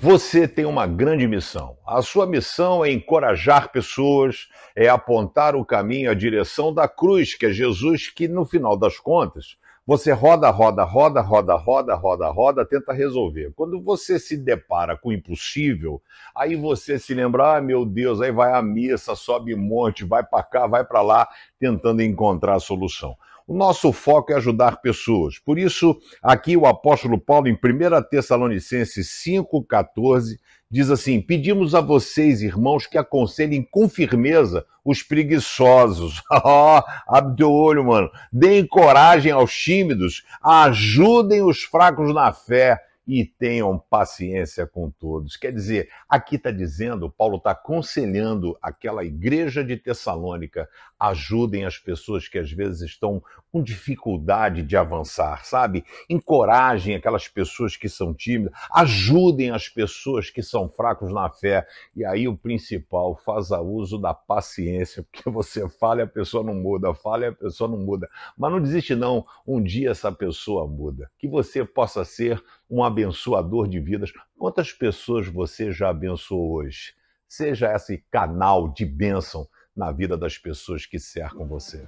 Você tem uma grande missão. A sua missão é encorajar pessoas, é apontar o caminho, a direção da cruz, que é Jesus, que no final das contas, você roda, roda, roda, roda, roda, roda, roda, tenta resolver. Quando você se depara com o impossível, aí você se lembra, ah, meu Deus, aí vai a missa, sobe monte, vai para cá, vai para lá, tentando encontrar a solução. O nosso foco é ajudar pessoas. Por isso, aqui o apóstolo Paulo, em 1 Tessalonicenses 5,14, diz assim: Pedimos a vocês, irmãos, que aconselhem com firmeza os preguiçosos. Abre teu olho, mano. Deem coragem aos tímidos, ajudem os fracos na fé e tenham paciência com todos. Quer dizer, aqui está dizendo, Paulo está aconselhando aquela igreja de Tessalônica, ajudem as pessoas que às vezes estão com dificuldade de avançar, sabe? Encorajem aquelas pessoas que são tímidas, ajudem as pessoas que são fracos na fé. E aí o principal, faça uso da paciência, porque você fala e a pessoa não muda, fala e a pessoa não muda. Mas não desiste não, um dia essa pessoa muda. Que você possa ser um abençoador de vidas. Quantas pessoas você já abençoou hoje? Seja esse canal de bênção na vida das pessoas que cercam você.